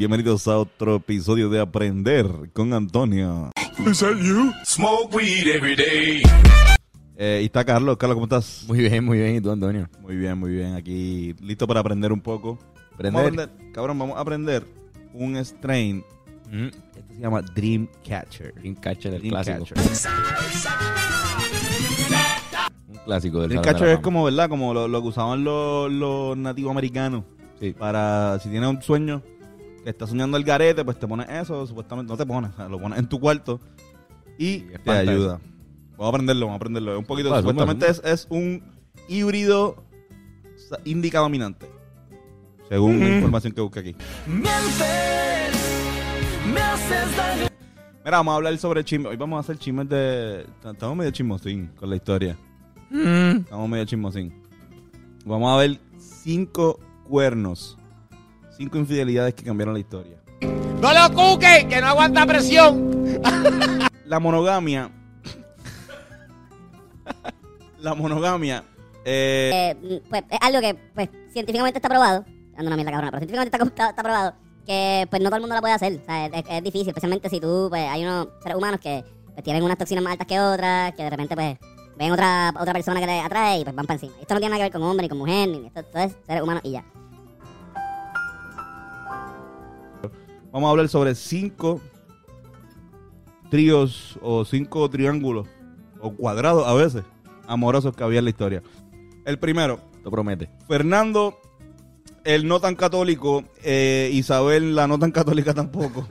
Bienvenidos a otro episodio de Aprender con Antonio. Is that you? Smoke weed every day. Eh, y está Carlos. Carlos, ¿cómo estás? Muy bien, muy bien. ¿Y tú, Antonio? Muy bien, muy bien. Aquí listo para aprender un poco. Vamos a Aprender. aprender- cabrón, vamos a aprender un strain. Mm. Este se llama Dreamcatcher. Dreamcatcher, el Dreamcatcher. clásico. Un clásico del Dreamcatcher Salón de es como, ¿verdad? Como lo, lo que usaban los, los nativos americanos. Sí. Para, si tienes un sueño estás soñando el garete, pues te pones eso, supuestamente no te pones, o sea, lo pones en tu cuarto y Y te ayuda. Vamos a aprenderlo, vamos a aprenderlo. Un poquito, Zumba, supuestamente es, es un híbrido indica dominante. Según Mm. la información que busqué aquí. Mira, vamos a hablar sobre chismes. Hoy vamos a hacer chismes de. Estamos medio chismosín con la historia. Mm. Estamos medio chismosín. Vamos a ver cinco cuernos. Cinco infidelidades que cambiaron la historia. ¡No lo cuque! ¡Que no aguanta presión! La monogamia. la monogamia. eh, Eh, pues es algo que pues científicamente está probado. Ando una mierda cabrona, pero científicamente está, está- está probado que pues no todo el mundo la puede hacer. O sea, es, es difícil, especialmente si tú, pues hay unos seres humanos que pues, tienen unas toxinas más altas que otras, que de repente pues ven otra otra persona que les atrae y pues van para encima. Esto no tiene nada que ver con hombre ni con mujer, ni esto, esto es seres humanos y ya. Vamos a hablar sobre cinco tríos o cinco triángulos o cuadrados a veces amorosos que había en la historia. El primero, Esto promete. Fernando, el no tan católico, eh, Isabel, la no tan católica tampoco.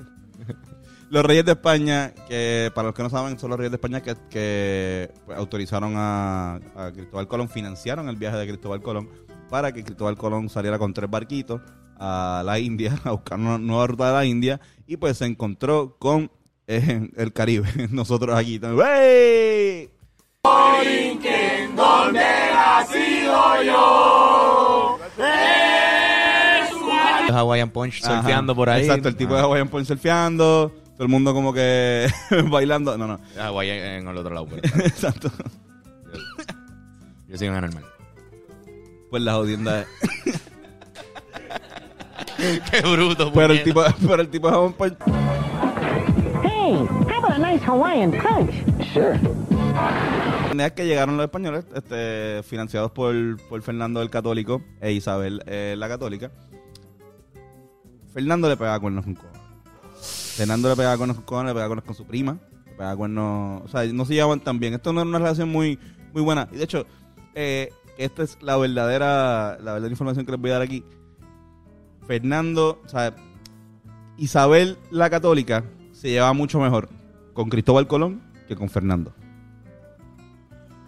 Los reyes de España, que para los que no saben, son los reyes de España que, que, pues, autorizaron a, a Cristóbal Colón, financiaron el viaje de Cristóbal Colón para que Cristóbal Colón saliera con tres barquitos a la India, a buscar una nueva ruta de la India, y pues se encontró con eh, el Caribe. Nosotros aquí. ¡Wey! Los Hawaiian Punch Ajá. surfeando por ahí. Exacto, el tipo de. Hawaiian Point surfeando, todo el mundo como que bailando. No, no. Hawái en el otro lado. pero- Exacto. Yo soy un anormal. Pues la jodienda es. Qué bruto. Pero el tipo, pero el tipo de Point. Hey, how about a nice Hawaiian punch? Es que llegaron los españoles, este, financiados por, por Fernando el Católico e Isabel eh, la Católica. Fernando le pegaba cuernos con cojones. Fernando le pegaba cuernos con cojones, le pegaba cuernos con su prima. Le pegaba cuernos. O sea, no se llevaban tan bien. Esto no era una relación muy, muy buena. Y de hecho, eh, esta es la verdadera, la verdadera información que les voy a dar aquí. Fernando, o sea, Isabel la Católica se llevaba mucho mejor con Cristóbal Colón que con Fernando.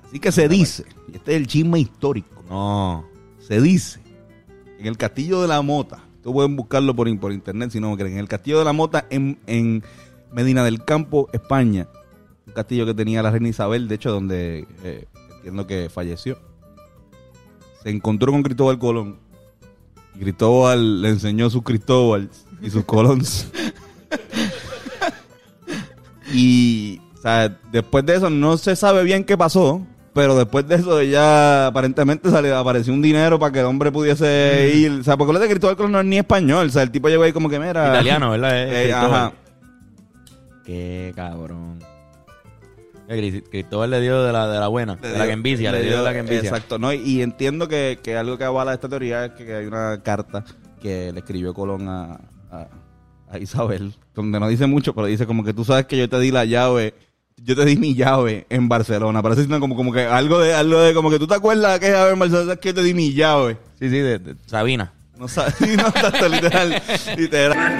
Así que se dice, y este es el chisme histórico, No. se dice en el Castillo de la Mota, tú pueden buscarlo por, por internet si no me creen, en el Castillo de la Mota en, en Medina del Campo, España, un castillo que tenía la reina Isabel, de hecho donde eh, entiendo que falleció, se encontró con Cristóbal Colón Cristóbal le enseñó sus Cristóbal y sus Colons. y o sea, después de eso no se sabe bien qué pasó, pero después de eso ya aparentemente salió, apareció un dinero para que el hombre pudiese ir. O sea, porque lo de Cristóbal Colón no es ni español. O sea, el tipo llegó ahí como que, mira... Italiano, ¿verdad? Eh, ajá. Qué cabrón. Cris- Cristóbal le dio de la, de la buena, de la que envicia, le dio de la que envicia. Exacto, ¿no? Y entiendo que, que algo que avala esta teoría es que, que hay una carta que le escribió Colón a, a- a Isabel, donde no dice mucho, pero dice como que tú sabes que yo te di la llave, yo te di mi llave en Barcelona. Parece como, como que algo de, algo de, como que tú te acuerdas que llave en Barcelona, sabes que yo te di mi llave. Sí, sí, de, de Sabina. No sabes, no, tanto, literal, literal.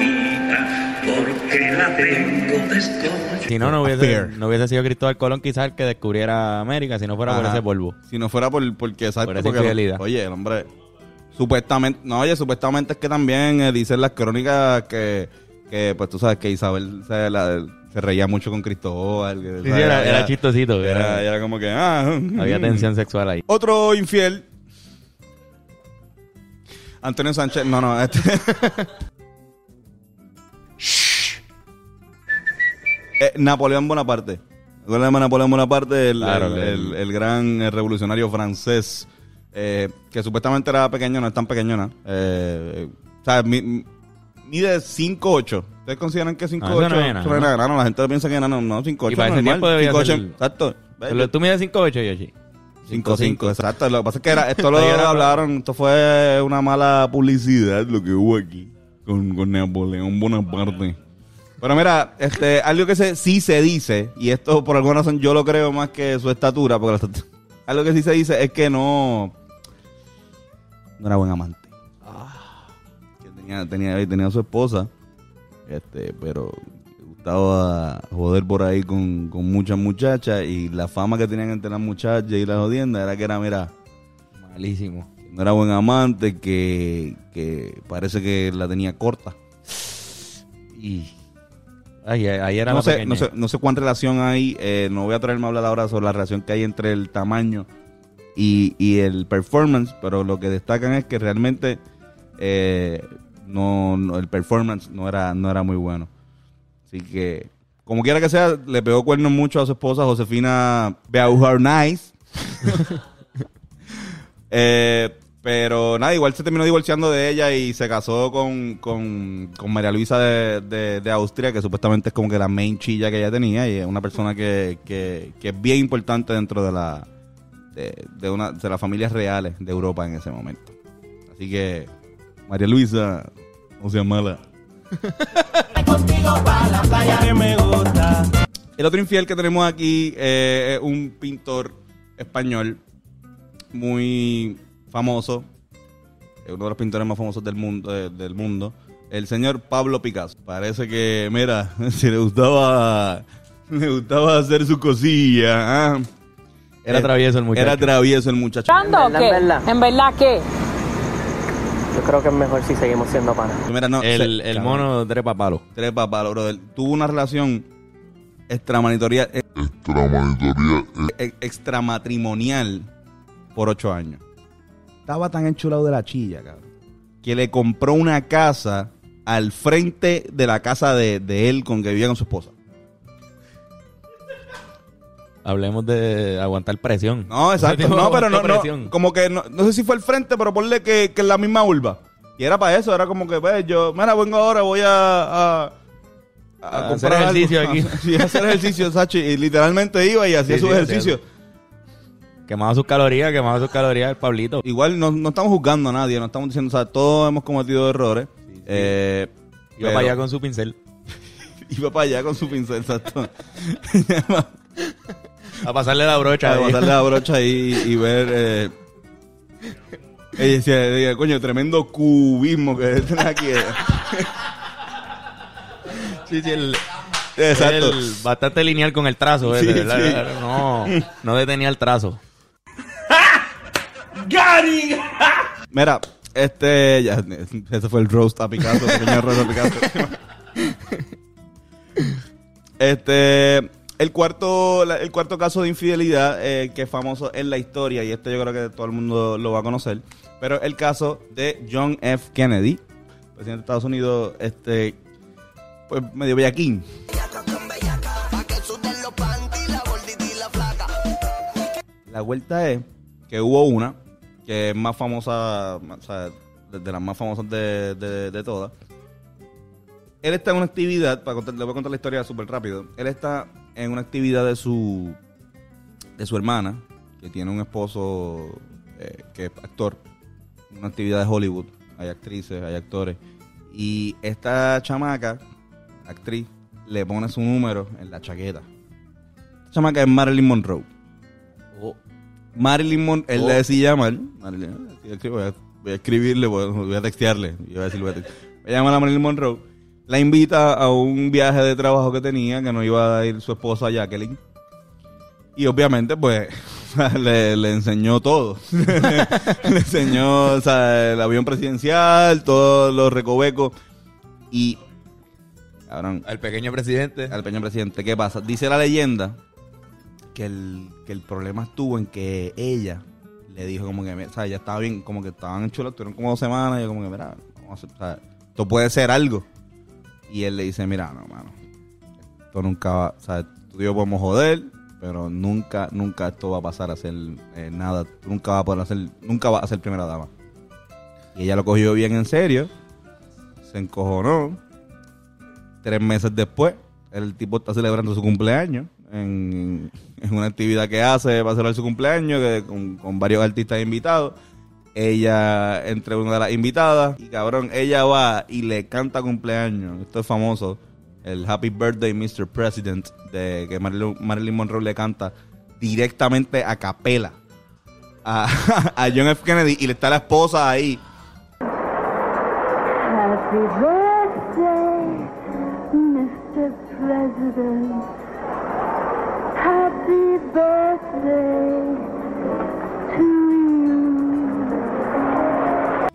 Porque la tengo desconocida. Si no, no hubiese, Fair. no hubiese sido Cristóbal Colón quizás el que descubriera América, si no fuera por ese polvo. Si no fuera por, porque, exacto, Por esa porque, infidelidad. oye, el hombre, Supuestamente, no, oye, supuestamente es que también eh, dicen las crónicas que, que, pues tú sabes que Isabel se, la- se reía mucho con Cristóbal. que, Sí, era, era chistosito. Era, Era, era como que, ah. había tensión sexual ahí. Otro infiel. Antonio Sánchez, no, no, este. Eh, Napoleón Bonaparte. ¿Recuerdan de Napoleón Bonaparte? El, Claro, el- el- el- gran eh, revolucionario francés. eh, que supuestamente era pequeño, no es tan pequeñona. Eh, o sea, mi- mi- mide 5'8". ¿Ustedes consideran que 5'8"? Ah, no es no enano? La gente piensa que enano. No, 5'8". Y para ese tiempo debía 5'8", ser- Exacto. Pero Tú mides 5'8, Yoshi. 5-5, exacto. Lo que pasa es que era, esto lo hablaron, esto fue una mala publicidad lo que hubo aquí con, con Napoleón Bonaparte. Pero mira, este, algo que se, sí se dice, y esto por alguna razón yo lo creo más que su estatura, porque la estatura- algo que sí se dice es que no, no era buen amante. Que tenía, tenía, tenía a su esposa, este, pero le gustaba joder por ahí con, con muchas muchachas y la fama que tenían entre las muchachas y las jodiendas era que era, mira, Malísimo. no era buen amante, que, que parece que la tenía corta. Y... Ay, ahí era No la sé, no, sé, no sé cuán relación hay, eh, no voy a traerme a hablar ahora sobre la relación que hay entre el tamaño y, y el performance, pero lo que destacan es que realmente eh, no, no- el performance no era, no era muy bueno. Así que, como quiera que sea, le pegó cuernos mucho a su esposa Josefina Beauharnais. Eh, pero nada, igual se terminó divorciando de ella y se casó con, con, con María Luisa de, de- de Austria, que supuestamente es como que la main chilla que ella tenía y es una persona que, que, que es bien importante dentro de la de, de una de las familias reales de Europa en ese momento. Así que María Luisa, no seas mala. El otro infiel que tenemos aquí eh, es un pintor español muy famoso, uno de los pintores más famosos del mundo, eh, del mundo, el señor Pablo Picasso. Parece que, mira, si le gustaba, le gustaba hacer su cosilla. ah. Era Eh, travieso el muchacho. Era travieso el muchacho. ¿Cuándo o En qué? verdad. ¿En verdad qué? Yo creo que es mejor si seguimos siendo panas. Mira, no, El, se- el mono trepa palo. Trepa palo, brother. Tuvo una relación extramatrimonial, eh, eh, extramatrimonial por ocho años. Estaba tan enchulado de la chilla, cabrón, que le compró una casa al frente de la casa de, de él con que vivía con su esposa. Hablemos de aguantar presión. No, exacto. No, pero no, no. Como que no, no sé si fue al frente, pero ponle que, que en la misma urba. Y era para eso, era como que, pues, yo, mira, vengo ahora, voy a. a A comprar hacer ejercicio algo. aquí. Sí, a hacer ejercicio, Sachi. Y literalmente iba y hacía Sí, sus sí, ejercicios. Quemaba sus calorías, quemaba sus calorías el Pablito. Igual no, no estamos juzgando a nadie, no estamos diciendo, o sea, todos hemos cometido errores. Eh, Iba pero- para allá con su pincel. Iba para allá con su pincel, exacto. A pasarle la brocha. Ahí. botarle la brocha ahí y ver. Eh, ella decía, coño, tremendo cubismo que tiene aquí. eh". Sí, sí, el, Exacto. el- bastante lineal con el trazo. ese, Sí, ¿verdad? sí. No, no detenía el trazo. Mira, este. Ya, ese fue el roast a Picasso, roast a Picasso. este. El cuarto, el cuarto caso de infidelidad eh, que es famoso en la historia, y este yo creo que todo el mundo lo va a conocer, pero el caso de John F. Kennedy, presidente de Estados Unidos, este, pues medio bellaquín. La vuelta es que hubo una es más famosa, o sea, de, las más famosas de, de- todas. Él está en una actividad, para contar, le voy a contar la historia súper rápido. Él está en una actividad de su de su hermana, que tiene un esposo eh, que es actor, una actividad de Hollywood. Hay actrices, hay actores. Y esta chamaca, actriz, le pone su número en la chaqueta. Esta chamaca es Marilyn Monroe. Marilyn Monroe, él Oh. le decía mal. Marilyn, voy, a, voy a escribirle, voy a, textearle. y voy a decir, voy a text- voy a Marilyn Monroe. La invita a un viaje de trabajo que tenía, que no iba a ir su esposa Jacqueline. Y obviamente, pues, le, le enseñó todo. le enseñó o sea, el avión presidencial, todos los recovecos. Y, cabrón, Al pequeño presidente. al pequeño presidente, ¿qué pasa? Dice la leyenda que el, que el problema estuvo en que ella le dijo como que, o sea, ya estaba bien, como que estaban chulos, tuvieron como dos semanas, y yo como que, mira, esto puede ser algo. Y él le dice, mira, no, mano, esto nunca va, o sea, tú y yo podemos joder, pero nunca, nunca esto va a pasar a ser eh, nada, tú nunca vas a poder hacer, nunca vas a ser primera dama. Y ella lo cogió bien en serio, se encojonó, tres meses después, el tipo está celebrando su cumpleaños en, en una actividad que hace para celebrar su cumpleaños con, varios artistas invitados. Ella entre una de las invitadas y cabrón, ella va y le canta cumpleaños. Esto es famoso. El Happy Birthday Mr. President de que Marilyn, Marilyn Monroe le canta directamente a capela a, a John F. Kennedy y le está la esposa ahí. Happy birthday, Mr. President.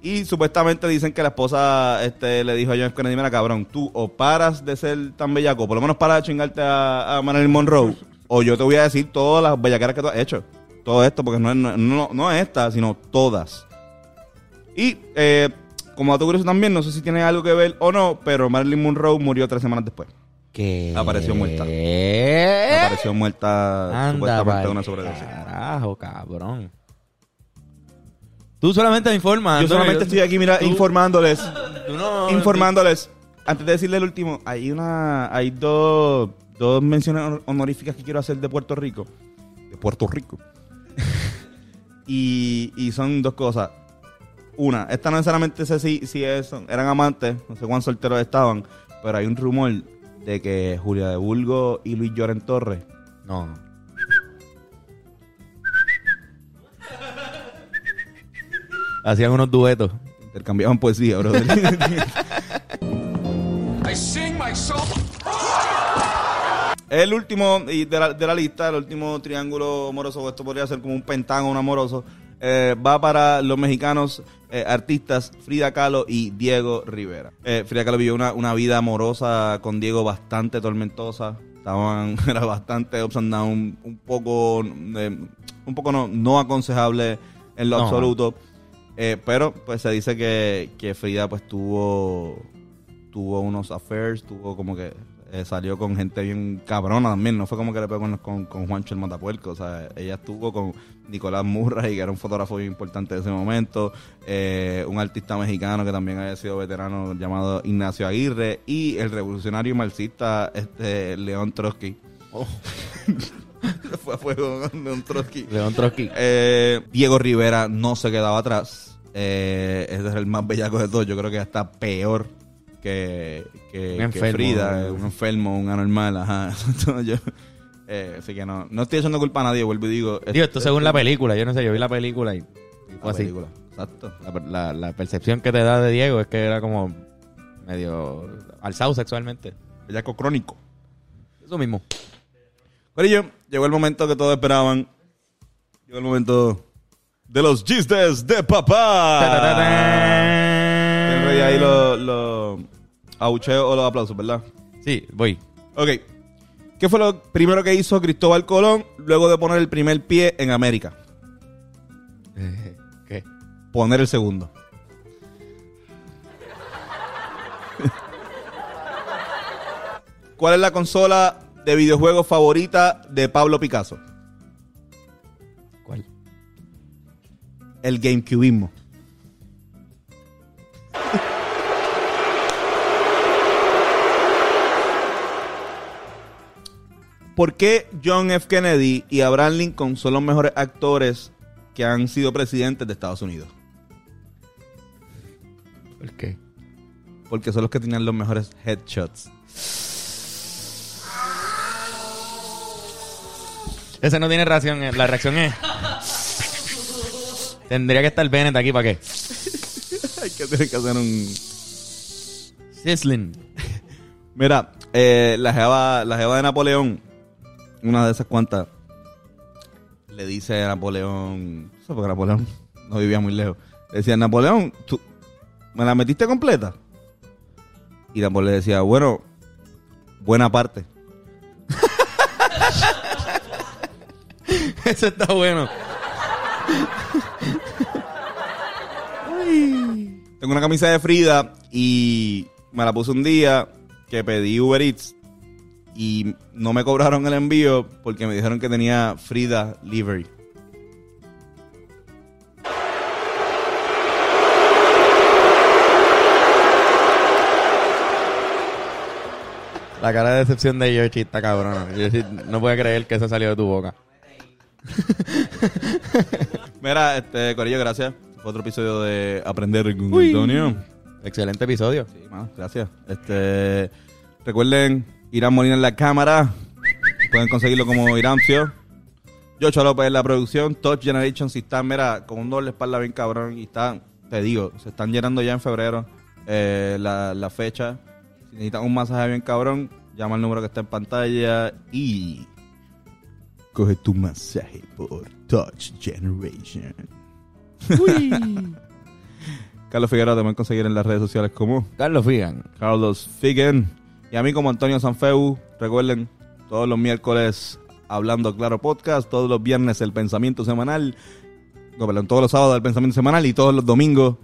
Y supuestamente dicen que la esposa este, le dijo a John F. Kennedy, mira cabrón, tú o paras de ser tan bellaco, por lo menos para de chingarte a, Marilyn Monroe, o yo te voy a decir todas las bellaqueras que tú has hecho. Todo esto, porque no es, no, no es esta, sino todas. Y eh, como dato curioso también, no sé si tiene algo que ver o no, pero Marilyn Monroe murió tres semanas después. Que Apareció muerta. Apareció muerta Anda supuestamente de una sobredosis. Carajo, cabrón. Tú solamente informas. Yo solamente estoy aquí, mira, tú- informándoles. tú no- informándoles. Antes de decirle el último, hay una, hay dos, dos menciones honor- honoríficas que quiero hacer de Puerto Rico. De Puerto Rico. y, y son dos cosas. Una, esta no necesariamente sé si, si es, eran amantes, no sé cuán solteros estaban, pero hay un rumor de que Julia de Bulgo y Luis Lloren Torres No. Hacían unos duetos. intercambiaban poesía, bro. I sing. El último y de la, de la lista, el último triángulo amoroso, esto podría ser como un pentágono amoroso, eh, va para los mexicanos eh, artistas Frida Kahlo y Diego Rivera. Eh, Frida Kahlo vivió una, una vida amorosa con Diego bastante tormentosa. Estaban, era bastante ups and down, un poco, eh, un poco no, no aconsejable en lo No. absoluto. Pero pues se dice que, que Frida pues tuvo tuvo unos affairs, tuvo como que eh, salió con gente bien cabrona también, no fue como que le pegó con, con, con Juancho el Matapuerco, o sea, ella estuvo con Nicolás Murray, que era un fotógrafo bien importante de ese momento, eh, un artista mexicano que también había sido veterano llamado Ignacio Aguirre, y el revolucionario marxista este, León Trotsky. fue a fuego con León Trotsky. León Trotsky. Eh, Diego Rivera no se quedaba atrás. Ese es el más bellaco de todos. Yo creo que hasta peor que, que, Un que enfermo. Frida. Un enfermo, un anormal. Ajá. Entonces, yo- eh, así que no, no estoy echando culpa a nadie. Vuelvo y digo. Digo, esto según la película. Yo no sé, yo vi la película y, y La así. película. Exacto. La, la- la percepción que te da de Diego es que era como medio alzado sexualmente. Bellaco crónico. Eso mismo. Corillo, llegó el momento que todos esperaban. Llegó el momento de los chistes de papá. Tienen ahí los los abucheos o los aplausos, ¿verdad? Sí, voy. Ok. ¿Qué fue lo primero que hizo Cristóbal Colón luego de poner el primer pie en América? ¿Qué? Poner el segundo. ¿Cuál es la consola de videojuegos favorita de Pablo Picasso? ¿Cuál? El GameCubeismo. ¿Por qué John F. Kennedy y Abraham Lincoln son los mejores actores que han sido presidentes de Estados Unidos? ¿Por qué? Porque son los que tienen los mejores headshots. Ese no tiene reacción. eh, La reacción es. Tendría que estar Bennett aquí para qué. Hay que tener que hacer un... Sizzling. Mira, eh, la, jeva, la jeva de Napoleón, una de esas cuantas, le dice a Napoleón, no sé porque Napoleón no vivía muy lejos, le decía, Napoleón, ¿tú me la metiste completa? Y Napoleón le decía, bueno, buena parte. Eso está bueno. Tengo una camisa de Frida y me la puse un día que pedí Uber Eats y no me cobraron el envío porque me dijeron que tenía Frida Livery. La cara de decepción de Yoshi está cabrona. Yoshi no puede creer que eso salió de tu boca. Mira, este, Corillo, gracias. Fue otro episodio de Aprender con Antonio. Excelente episodio. Sí, mano, gracias. Este, recuerden, Irán Molina en la cámara. Pueden conseguirlo como Irancio. Yocho López en la producción. Touch Generation, si están, mira, con un doble espalda bien cabrón. Y están, te digo, se están llenando ya en febrero eh, la, la fecha. Si necesitan un masaje bien cabrón, llama al número que está en pantalla y coge tu masaje por Touch Generation. Carlos Figueroa te pueden conseguir en las redes sociales como Carlos Figan. Carlos Figen. Y a mí como Antonio Sanfeu. Recuerden, todos los miércoles Hablando Claro Podcast, todos los viernes el pensamiento semanal, no, perdón, todos los sábados el pensamiento semanal y todos los domingos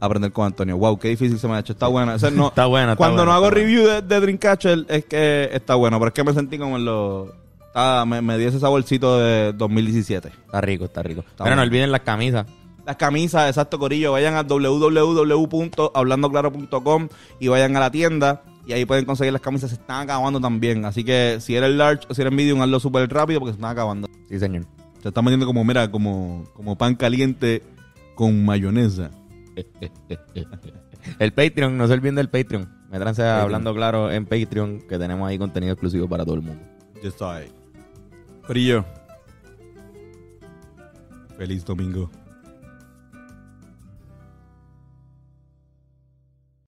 Aprender con Antonio. Wow, qué difícil se me ha hecho. Está buena. Ese no- Está buena, está Cuando buena, no hago está review de, de Dreamcatcher es que está bueno, pero es que me sentí como en los... ah, me, me dio ese saborcito de 2017. Está rico, está rico. Pero bueno. no olviden las camisas. Las camisas, exacto, Corillo. Vayan a www.hablandoclaro.com y vayan a la tienda. Y ahí pueden conseguir las camisas. Se están acabando también. Así que si eres large o si eres medium, hazlo súper rápido porque se están acabando. Sí, señor. Se están metiendo como, mira, como, como pan caliente con mayonesa. El Patreon, no se olviden del Patreon. Métranse a hablando claro en Patreon, que tenemos ahí contenido exclusivo para todo el mundo. Ya está ahí. Corillo. Feliz domingo.